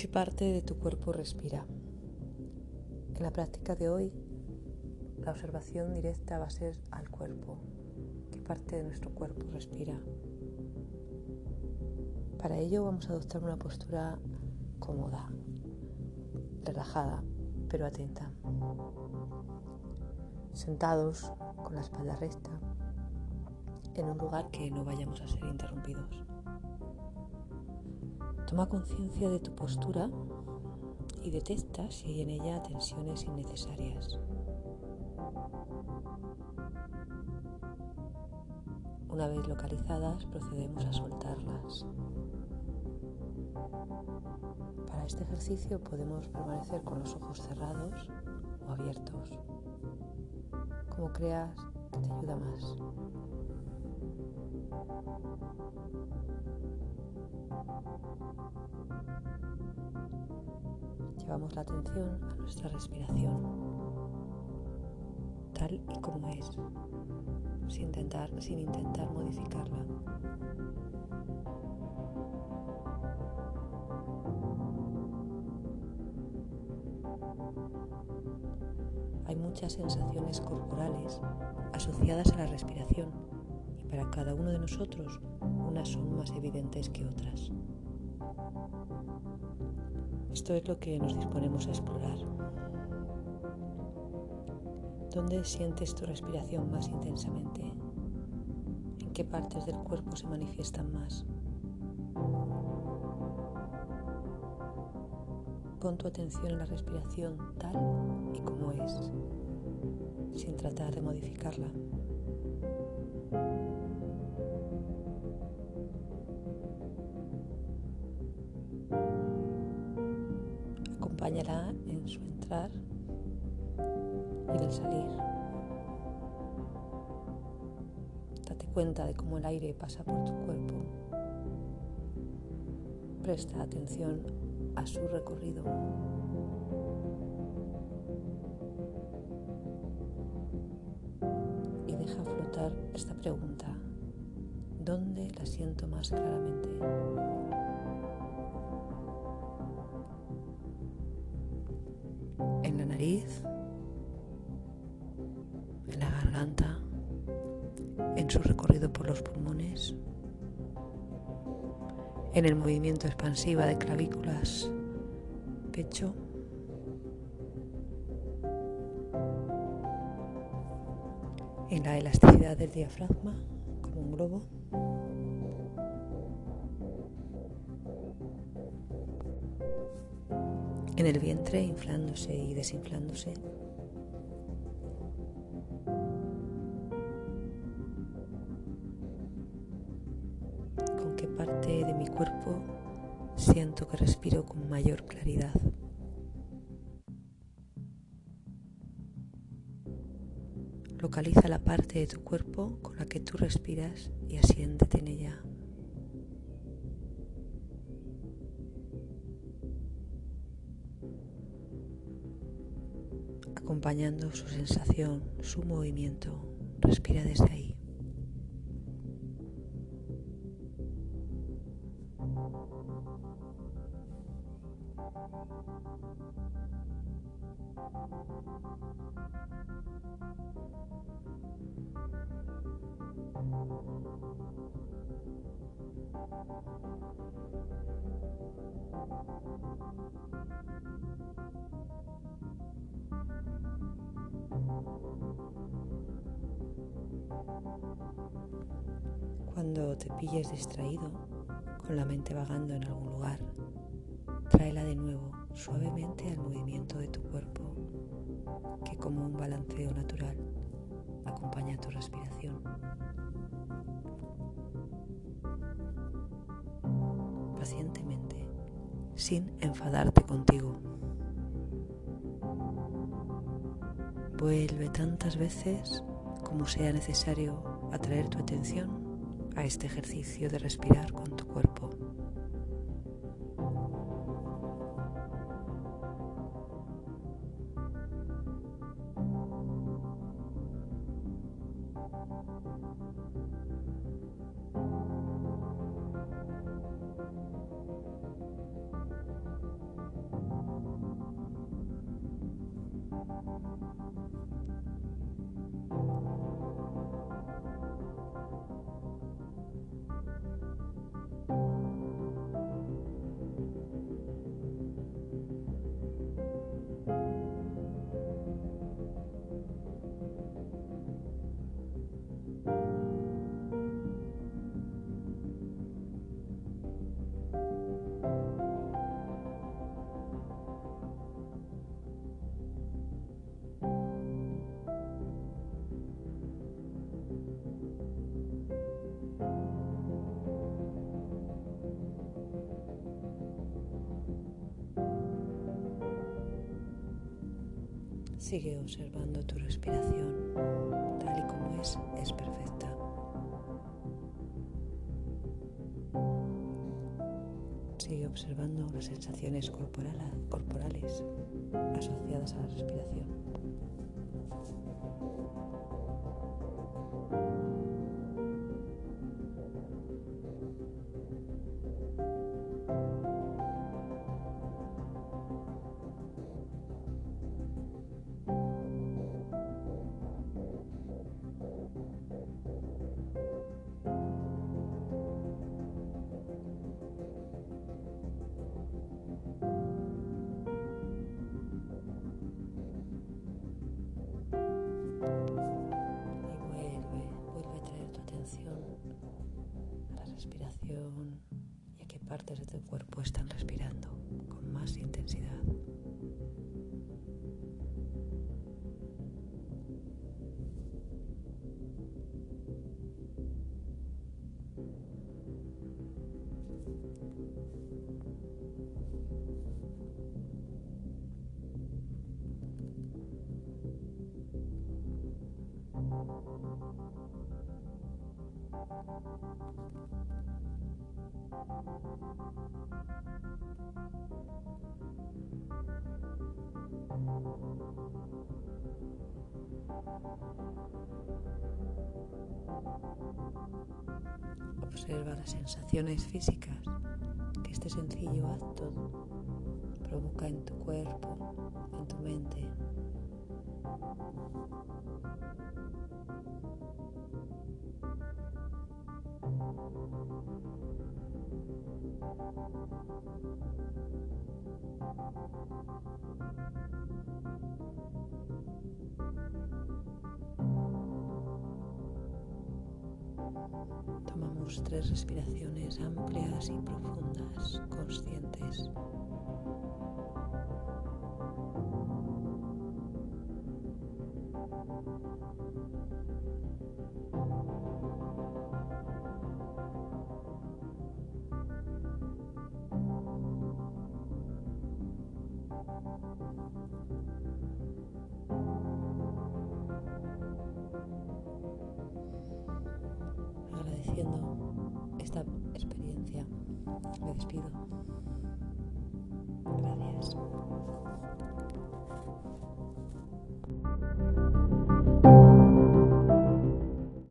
¿Qué parte de tu cuerpo respira? En la práctica de hoy, la observación directa va a ser al cuerpo. ¿Qué parte de nuestro cuerpo respira? Para ello vamos a adoptar una postura cómoda, relajada, pero atenta. Sentados con la espalda recta, en un lugar que no vayamos a ser interrumpidos. Toma conciencia de tu postura y detecta si hay en ella tensiones innecesarias. Una vez localizadas, procedemos a soltarlas. Para este ejercicio podemos permanecer con los ojos cerrados o abiertos, como creas que te ayuda más. Llevamos la atención a nuestra respiración, tal y como es, sin intentar, sin intentar modificarla. Hay muchas sensaciones corporales asociadas a la respiración y para cada uno de nosotros unas son más evidentes que otras. Esto es lo que nos disponemos a explorar. ¿Dónde sientes tu respiración más intensamente? ¿En qué partes del cuerpo se manifiestan más? Pon tu atención en la respiración tal y como es, sin tratar de modificarla. Acompáñala en su entrar y en el salir. Date cuenta de cómo el aire pasa por tu cuerpo. Presta atención a su recorrido. Y deja flotar esta pregunta. ¿Dónde la siento más claramente? En la garganta, en su recorrido por los pulmones, en el movimiento expansivo de clavículas, pecho. En la elasticidad del diafragma, como un globo. En el vientre inflándose y desinflándose. ¿Con qué parte de mi cuerpo siento que respiro con mayor claridad? Localiza la parte de tu cuerpo con la que tú respiras y asiéntete en ella. Acompañando su sensación, su movimiento. Respira desde ahí. Cuando te pilles distraído, con la mente vagando en algún lugar, tráela de nuevo suavemente al movimiento de tu cuerpo, que como un balanceo natural acompaña tu respiración. Pacientemente, sin enfadarte contigo. Vuelve tantas veces como sea necesario atraer tu atención a este ejercicio de respirar con tu cuerpo. Sigue observando tu respiración tal y como es, es perfecta. Sigue observando las sensaciones corporales asociadas a la respiración. De tu cuerpo están respirando con más intensidad. Observa las sensaciones físicas que este sencillo acto provoca en tu cuerpo, en tu mente. Tres respiraciones amplias y profundas, conscientes. Esta experiencia. Me despido. Gracias.